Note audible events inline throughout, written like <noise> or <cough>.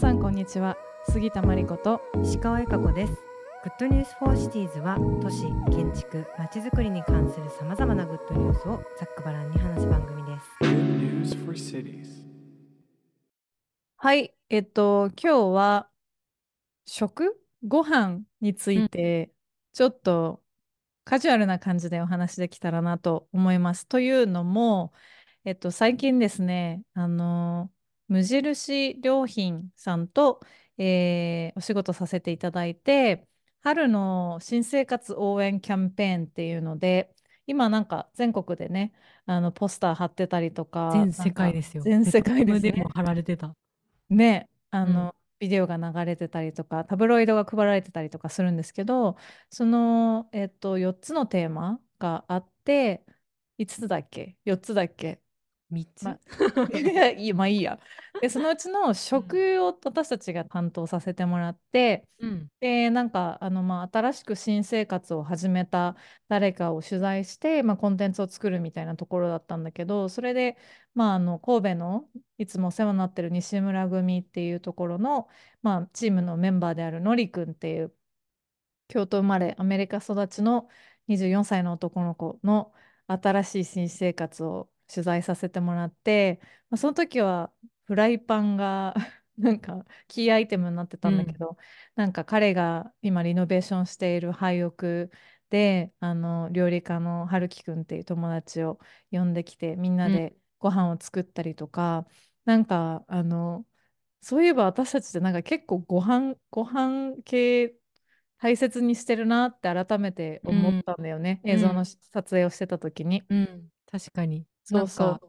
さんこんにちは。杉田真理子と石川由佳子です。 Good News for Cities は都市建築まちづくりに関するさまざまなグッドニュースをざっくばらんに話す番組です.はいえっと今日は食ご飯についてちょっとカジュアルな感じでお話できたらなと思います。というのもえっと最近ですねあの無印良品さんと、えーお仕事させていただいて春の新生活応援キャンペーンっていうので今なんか全国でねあのポスター貼ってたりとか全世界ですよ。全世界ですね。でも貼られてた。ねあうん。の、ビデオが流れてたりとかタブロイドが配られてたりとかするんですけどその、えっと、4つのテーマがあって5つだっけ？4つだっけ？3つ、ま <laughs> いやいいまあいいや。でそのうちの食を私たちが担当させてもらって、うん。でなんかあの、まあ、新しく新生活を始めた誰かを取材して、まあ、コンテンツを作るみたいなところだったんだけどそれで、まあ、あの神戸のいつもお世話になってる西村組っていうところの、まあ、チームのメンバーであるのりくんっていう京都生まれアメリカ育ちの24歳の男の子の新しい新生活を取材させてもらって、まあ、その時はフライパンが <laughs> なんかキーアイテムになってたんだけど、なんか彼が今リノベーションしている廃屋であの料理家の春樹くんっていう友達を呼んできてみんなでご飯を作ったりとか、なんかあのそういえば私たちってなんか結構ご飯ご飯系大切にしてるなって改めて思ったんだよね、うん。映像のし撮影をしてた時に。うん。確かにそうそなんか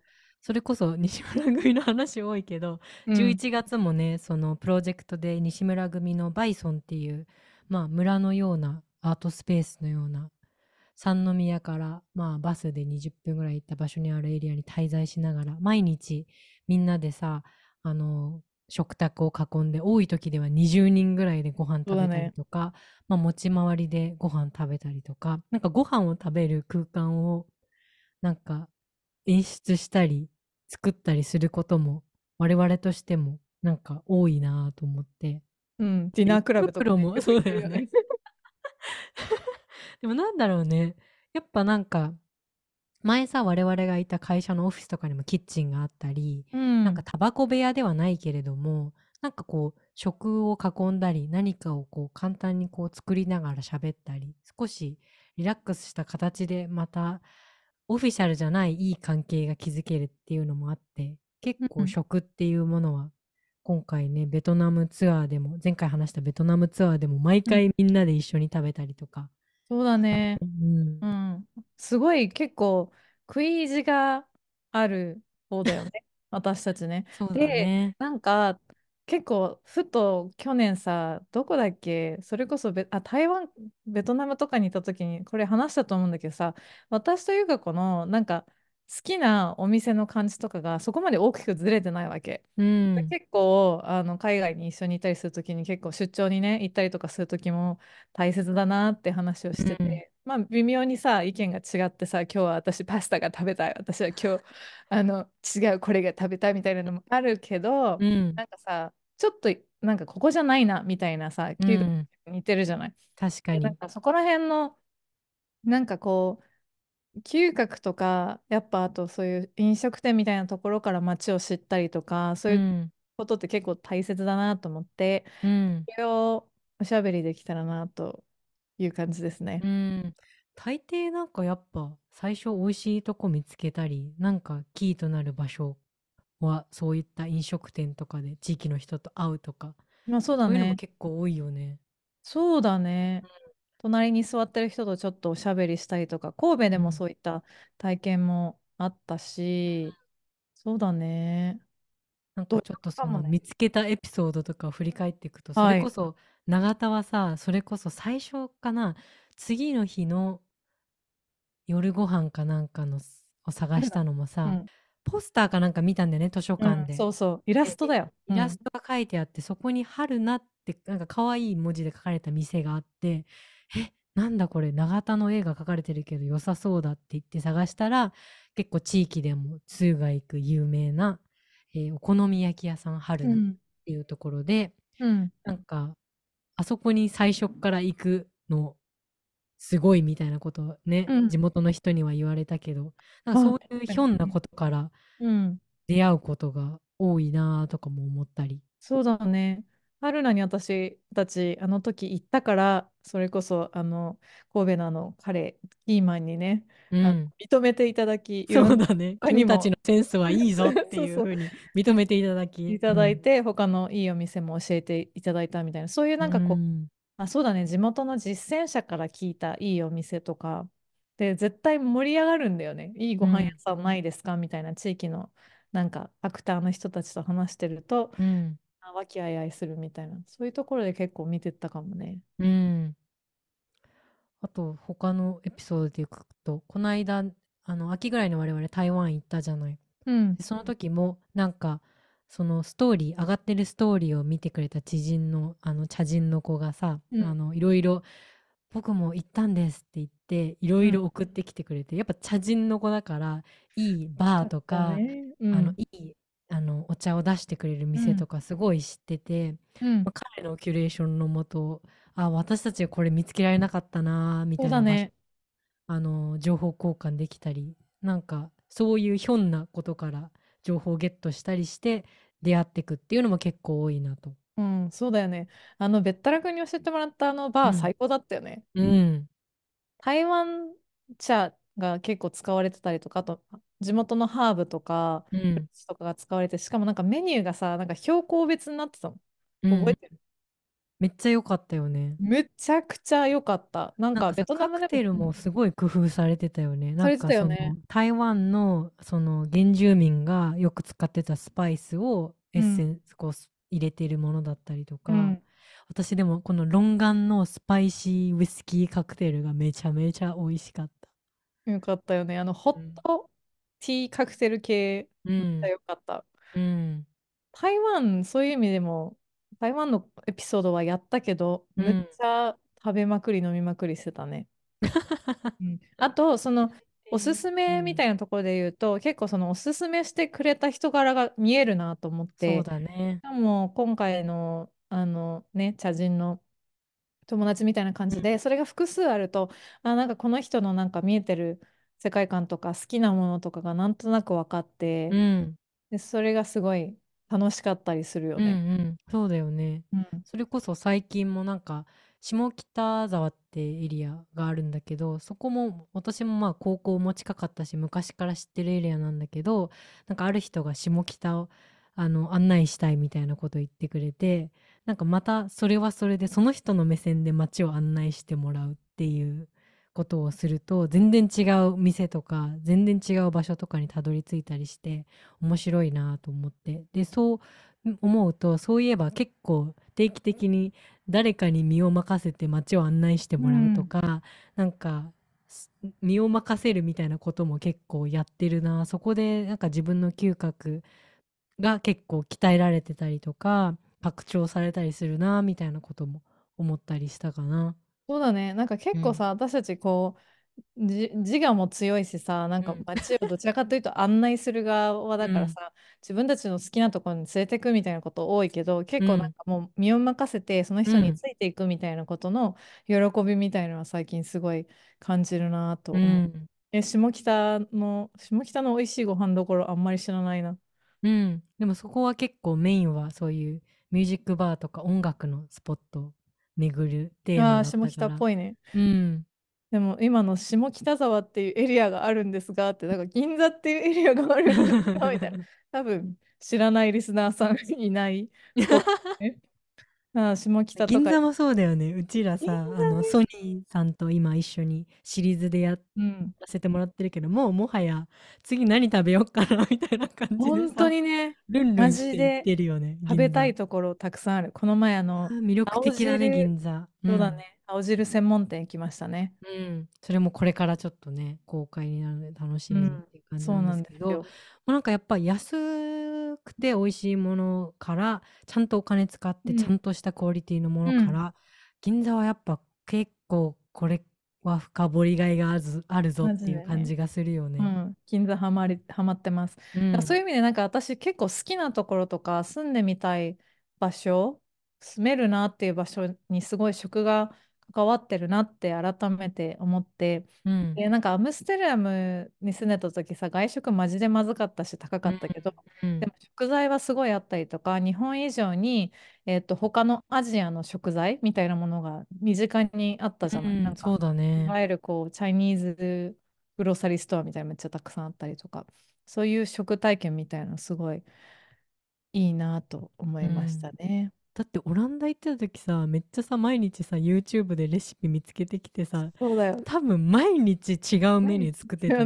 それこそ西村組の話多いけど、う。うん11月もねそのプロジェクトで西村組のバイソンっていう、まあ、村のようなアートスペースのような三宮から、まあ、バスで20分ぐらい行った場所にあるエリアに滞在しながら毎日みんなでさあの食卓を囲んで多い時では20人ぐらいでご飯食べたりとか、まあ、持ち回りでご飯食べたりとかなんかご飯を食べる空間をなんか演出したり作ったりすることも我々としてもなんか多いなと思って。うん、ディナークラブとか、プロもそう言だよね。<laughs> でもなんだろうね。やっぱなんか前さ我々がいた会社のオフィスとかにもキッチンがあったり、うん、なんかタバコ部屋ではないけれどもなんかこう食を囲んだり何かをこう簡単にこう作りながら喋ったり少しリラックスした形でまたオフィシャルじゃないいい関係が築けるっていうのもあって結うん構食っていうものは今回ねベトナムツアーでも前回話したベトナムツアーでも毎回みんなで一緒に食べたりとか、そうだね。うんうん。すごい結構食い意地がある方だよね。私たちね。<laughs> そうだで、ねなんか結構ふと去年さ、どこだっけ？それこそベ、あ、台湾、ベトナムとかにいた時にこれ話したと思うんだけどさ、私とゆか子のなんか好きなお店の感じとかがそこまで大きくずれてないわけ。うん。で結構あの海外に一緒にいたりするときに結構出張にね行ったりとかするときも大切だなって話をしてて、まあ微妙にさ意見が違ってさ今日は私パスタが食べたい私は今日あの違うこれが食べたいみたいなのもあるけど、うん。なんかさちょっとなんかここじゃないなみたいなさうん。似てるじゃない？確かに。でなんかそこら辺のなんかこう嗅覚とかやっぱあとそういう飲食店みたいなところから街を知ったりとかそういううん。ことって結構大切だなと思って、うん。それをおしゃべりできたらなという感じですね。う。ん、大抵なんかやっぱ最初美味しいとこ見つけたりなんかキーとなる場所はそういった飲食店とかで地域の人と会うとかまあそうだそういうのもね。結構多いよね。そうだね。隣に座ってる人とちょっとおしゃべりしたりとか、神戸でもそういった体験もあったし、そうだね。なんかちょっとその見つけたエピソードとかを振り返っていくとそはいれこそ永田はさそれこそ最初かな次の日の夜ご飯かなんかのすを探したのもさ、うんポスターかなんか見たんだよね図書うん、館で。そうそう、イラストだよ。イラストが書いてあって、そこに春菜ってなんか可愛い文字で書かれた店があって、え、なんだこれ、長田の絵が描かれてるけど良さそうだって言って探したら、結構地域でも通が行く有名な、えーお好み焼き屋さん春菜っうん、ていうところで、うん。なんか、あそこに最初っから行くの、すごいみたいなことをね、うん地元の人には言われたけど、そういうひょんなことからうん。出会うことが多いなとかも思ったり。そうだね。春菜に私たちあの時行ったから、それこそあの神戸のあの彼、キーマンにね、うん。認めていただき、いそうだね。君たちのセンスはいいぞっていう <laughs> ふうに認めていただき。いただいて、他のいいお店も教えていただいたみたいな、そういうなんかこう、うんあ、そうだね、地元の実践者から聞いたいいお店とか、で、絶対盛り上がるんだよね。いいご飯屋さんないですか？みたいな地域のなんかアクターの人たちと話してると、うん。あ和気あいあいするみたいな、そういうところで結構見てったかもね。うん。あと、他のエピソードでいくと、この間、あの、秋ぐらいの我々台湾行ったじゃない。うんで、その時も、なんか、そのストーリー、上がってるストーリーを見てくれた知人の、あの、茶人の子がさ、うん。あの、いろいろ、僕も行ったんですって言って、いろいろ送ってきてくれて、やっぱ茶人の子だから、いいバーとか、ね。うん。あの、いい、あの、お茶を出してくれる店とかすごい知ってて、うん。まあ彼のキュレーションのもと、あ、私たちこれ見つけられなかったな、みたいうなね。あの、情報交換できたり、なんか、そういうひょんなことから情報をゲットしたりして、出会ってくっていうのも結構多いなと。うん、そうだよね。あの、べったらくんに教えてもらったあのバうんー最高だったよね。うん。台湾茶が結構使われてたりとか、あと地元のハーブとか、フルーうん。ツとかが使われて、しかもなんかメニューがさ、なんか標高別になってたの。うん覚えてる？めっちゃ良かったよね。めちゃくちゃ良かった。なんかベトナムでカクテルもすごい工夫されてたよね。なんかそのね。台湾のその原住民がよく使ってたスパイスをエッセンスこうす入れてるものだったりとか、うん。私でもこのロンガンのスパイシーウイスキーカクテルがめちゃめちゃ美味しかった。よかったよね。あの、ホットティーカクテル系、うんめっちゃ。良かった。うん。台湾、そういう意味でも、台湾のエピソードはやったけど、うんめっちゃ食べまくり、飲みまくりしてたね。<laughs> うんあと、その、<laughs> おすすめみたいなところで言うと、結構そのおすすめしてくれた人柄が見えるなと思っそうて、だねし。かも今回のあのね、茶人の友達みたいな感じで、それが複数あると、あ、なんかこの人のなんか見えてる世界観とか好きなものとかがなんとなく分かって、うん。で、それがすごい楽しかったりするようんうね。ん。そうだよね。うん。それこそ最近もなんか下北沢ってエリアがあるんだけどそこも私もまあ高校も近かったし昔から知ってるエリアなんだけどなんかある人が下北をあの案内したいみたいなこと言ってくれてなんかまたそれはそれでその人の目線で街を案内してもらうっていうことをすると全然違う店とか全然違う場所とかにたどり着いたりして面白いなと思って。でそう思うとそういえば結構定期的に誰かに身を任せて街を案内してもらうとか、なんかす身を任せるみたいなことも結構やってるな。そこでなんか自分の嗅覚が結構鍛えられてたりとか拡張されたりするなみたいなことも思ったりしたかな。そうだね。なんか結構さ、私たちこう、じ自我も強いしさ、なんかうん。街をどちらかというと案内する側だからさ、自分たちの好きなところに連れてくみたいなこと多いけど、結構なんかもう身を任せて、その人についていくみたいなことの喜びみたいなのは最近すごい感じるなとう思う。ん、え、下北の、下北の美味しいご飯どころあんまり知らないな。うん、でもそこは結構メインはそういうミュージックバーとか音楽のスポットを巡るテーマああー、だった下北っ。ぽいね。うん、でも今の下北沢っていうエリアがあるんですがって、なんか銀座っていうエリアがあるんですがみたいな。多分知らないリスナーさんいない。<laughs> ああ、下北とか。銀座もそうだよね。うちらさ、銀座あのソニーさんと今一緒にシリーズでやうん。らせてもらってるけど、もうもはや次何食べようかなみたいな感じで本当さ、にね、ルンルマンしていジでってるよね、食べたい銀ところたくさんある。この前あの、ー魅力的だね、銀座。そうだね、青汁専門店行きましたね。うん。うん。それもこれからちょっとね、公開になるので楽しみにっていう感じなそうなんんですけど、ですよ。もうなんかやっぱ安くて美味しいものからちゃんとお金使ってうん。ちゃんとしたクオリティのものうん。から、銀座はやっぱ結構これは深掘りがいがあるぞあるぞっていう感じがするよね。うん、銀座ハマり、ハマってます。うん。だからそういう意味でなんか私結構好きなところとか住んでみたい場所、住めるなっていう場所にすごい食が関わってるなって改めて思って、うん。で、なんかアムステルダムに住んでた時さ、外食マジでまずかったし高かったけど、うんでも食材はすごいあったりとか、日本以上に、えっと、他のアジアの食材みたいなものが身近にあったじゃない。うんなんかそうだいね。わゆるこう、チャイニーズグローサリーストアみたいなのめっちゃたくさんあったりとか、そういう食体験みたいなのすごいいいなと思いましたね。だってオランダ行ってた時さ、めっちゃさ、毎日さ、YouTube でレシピ見つけてきてさ、そうだよ。多分毎日違うメニュー作ってた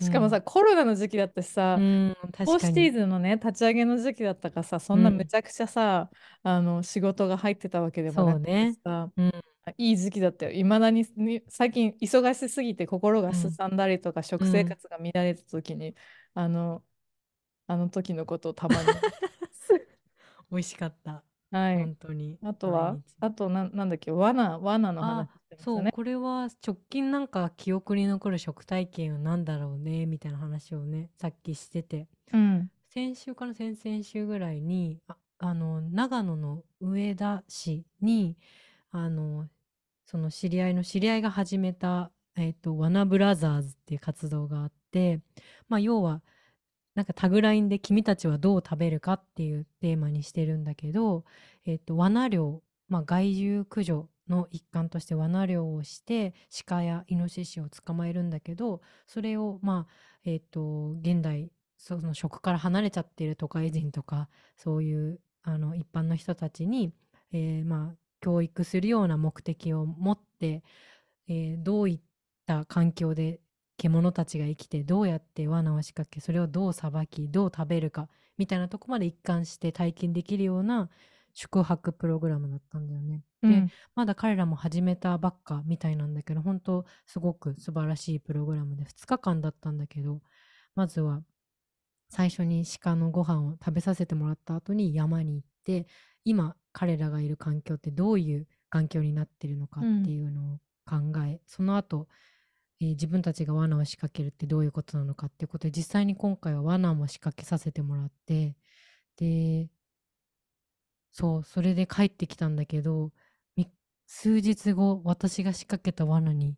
しかもさ、コロナの時期だったしさ、うん、フォー確かシティに。ーズのね、立ち上げの時期だったからさ、そんなうんむちゃくちゃさ、あの仕事が入ってたわけでもなくてそうねさ、うんいい時期だったよ。いまだにに最近忙しすぎて心がすさんだりとか、食生活が乱れた時に、あの、あの時のことをたまに。<laughs> 美味しかった。はい本。当に。あとは？あとな、なんだっけ、罠、罠の話あしてましたそう、ね。これは直近なんか記憶に残る食体験は何だろうね、みたいな話をね、さっきしてて。うん。先週から先々週ぐらいに、あ、あの、長野の上田市に、あの、その知り合いの知り合いが始めた、えっと、ワナブラザーズっていう活動があって、まあ、要は、なんかタグラインで君たちはどう食べるかっていうテーマにしてるんだけど、えっと、罠猟、まあ、害獣駆除の一環として罠猟をして鹿やイノシシを捕まえるんだけどそれをまあえっと現代その食から離れちゃってる都会人とかそういうあの一般の人たちに、えーまあ教育するような目的を持って、えーどういった環境で獣たちが生きてどうやって罠を仕掛けそれをどうさばきどう食べるかみたいなとこまで一貫して体験できるような宿泊プログラムだったんだよね。で、うん。まだ彼らも始めたばっかみたいなんだけど本当すごく素晴らしいプログラムで2日間だったんだけどまずは最初に鹿のご飯を食べさせてもらった後に山に行って今彼らがいる環境ってどういう環境になってるのかっていうのを考え、その後、えー自分たちが罠を仕掛けるってどういうことなのかっていうことで実際に今回は罠も仕掛けさせてもらってでそうそれで帰ってきたんだけどみ数日後私が仕掛けた罠に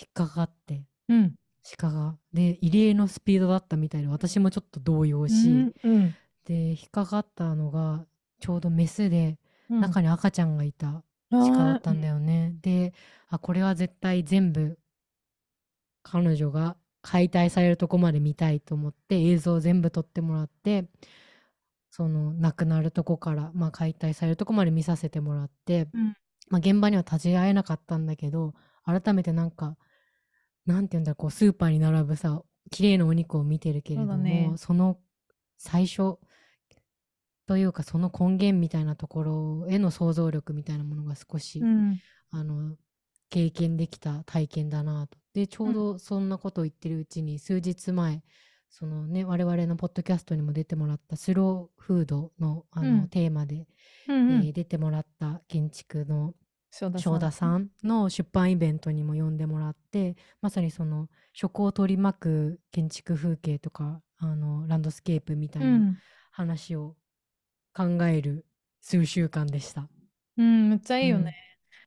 引っかかってうん。鹿がで異例のスピードだったみたいで私もちょっと動揺し、うん。で引っかかったのがちょうどメスでうん。中に赤ちゃんがいたあー。鹿だったんだよね。であこれは絶対全部彼女が解体されるとこまで見たいと思って映像を全部撮ってもらってその亡くなるとこから、まあ、解体されるとこまで見させてもらって、うん。まあ、現場には立ち会えなかったんだけど改めてなんかなんていうんだろうこうスーパーに並ぶさ綺麗なお肉を見てるけれどね。その最初というかその根源みたいなところへの想像力みたいなものが少し、うん。あの経験できた体験だなと。でちょうどそんなことを言ってるうちに数日前そのね我々のポッドキャストにも出てもらったスローフードのあの、うん。テーマで、うんうん。えー出てもらった建築の正田さんの出版イベントにも呼んでもらってまさにその食を取り巻く建築風景とかあのランドスケープみたいうなん。話を考える数週間でした。うん、めっちゃいいようんね。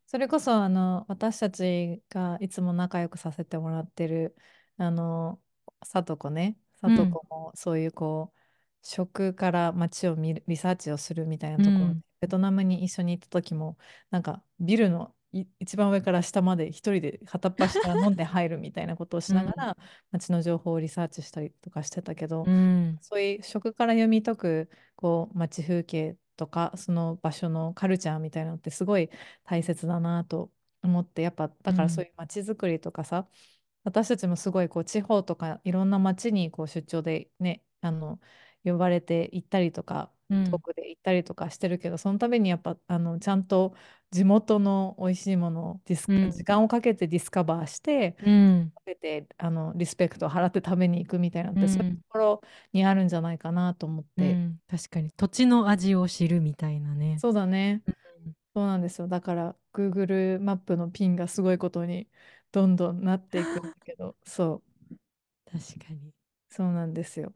それこそあの私たちがいつも仲良くさせてもらってるあのさとこね、さとこもそういうこう食から街を見るリサーチをするみたいなところで、うんベトナムに一緒に行った時もなんかビルのい一番上から下まで一人で片っ端から飲んで入るみたいなことをしながら、街の情報をリサーチしたりとかしてたけど、うん。そういう食から読み解くこう街風景とかその場所のカルチャーみたいなのってすごい大切だなと思ってやっぱだからそういう街づくりとかさ、私たちもすごいこう地方とかいろんな街にこう出張でねあの呼ばれて行ったりとかうん遠くで行ったりとかしてるけど、その度にやっぱあのちゃんと地元の美味しいものをディス、うん時間をかけてディスカバーしてうん。かけてあのリスペクトを払って食べに行くみたいなのって、うんそういうところにあるんじゃないかなと思って、うん。確かに土地の味を知るみたいなね。そうだね、うん。そうなんですよ。だから Google マップのピンがすごいことにどんどんなっていくんだけどそう。確かに。そうなんですよ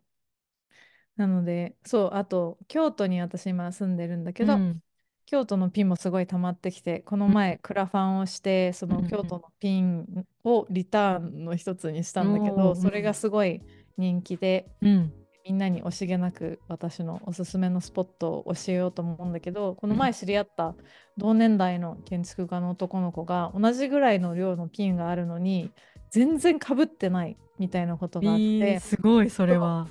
なので、そう、あと、京都に私今住んでるんだけど、うん。京都のピンもすごい溜まってきて、このうん。前クラファンをして、そうんうん。の京都のピンをリターンの一つにしたんだけおど、ーそれがすごい人気で、うん。みんなに惜しげなく私のおすすめのスポットを教えようと思うんだけど、この前知り合った同年代の建築家の男の子が同じぐらいの量のピンがあるのに、全然かぶってないみたいなことがあっえーて、すごいそれは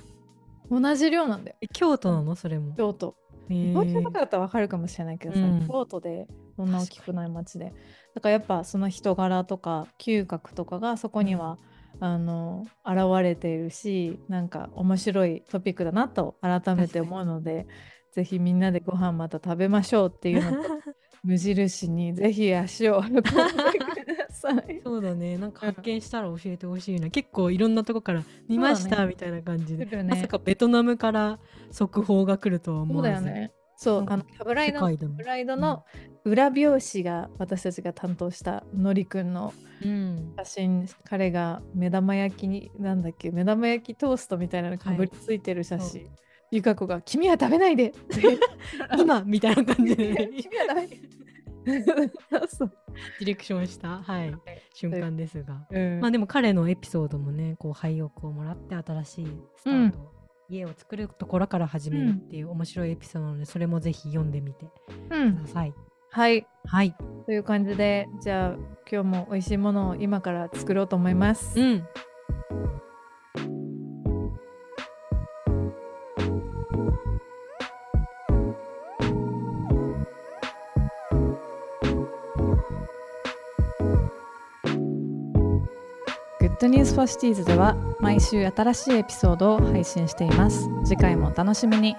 同じ量なんだよ。え京都なの？それも京都。えー東京とかだったら分かるかもしれないけどさ、うん京都でそんな大きくない町で。だからやっぱその人柄とか嗅覚とかがそこには、あの現れているしなんか面白いトピックだなと改めて思うのでぜひみんなでご飯また食べましょうっていうのと <laughs> 無印にぜひ足を運んでください。そうだね。なんか発見したら教えてほしいな、結構いろんなとこから見ました、ね。みたいな感じで、ね。まさかベトナムから速報が来るとは思そうわずだよね。そう、あの、タブライドブライドの裏表紙が私たちが担当したのりくんのうん。写真彼が目玉焼きになんだっけ目玉焼きトーストみたいなのかぶりついてる写真、ゆか子が「君は食べないで!」<laughs> 今みたいな感じで、ね、<laughs> 君は食べない。でそう <laughs> ディレクションした、はい、瞬間ですが、うん。まあでも彼のエピソードもねこう廃屋をもらって新しいスタート、家を作るところから始めるっていう面白いエピソードなので、それもぜひ読んでみてうんください。はい。はい、という感じでじゃあ今日も美味しいものを今から作ろうと思います、うん、ニュースフォーシティーズでは毎週新しいエピソードを配信しています。次回もお楽しみに。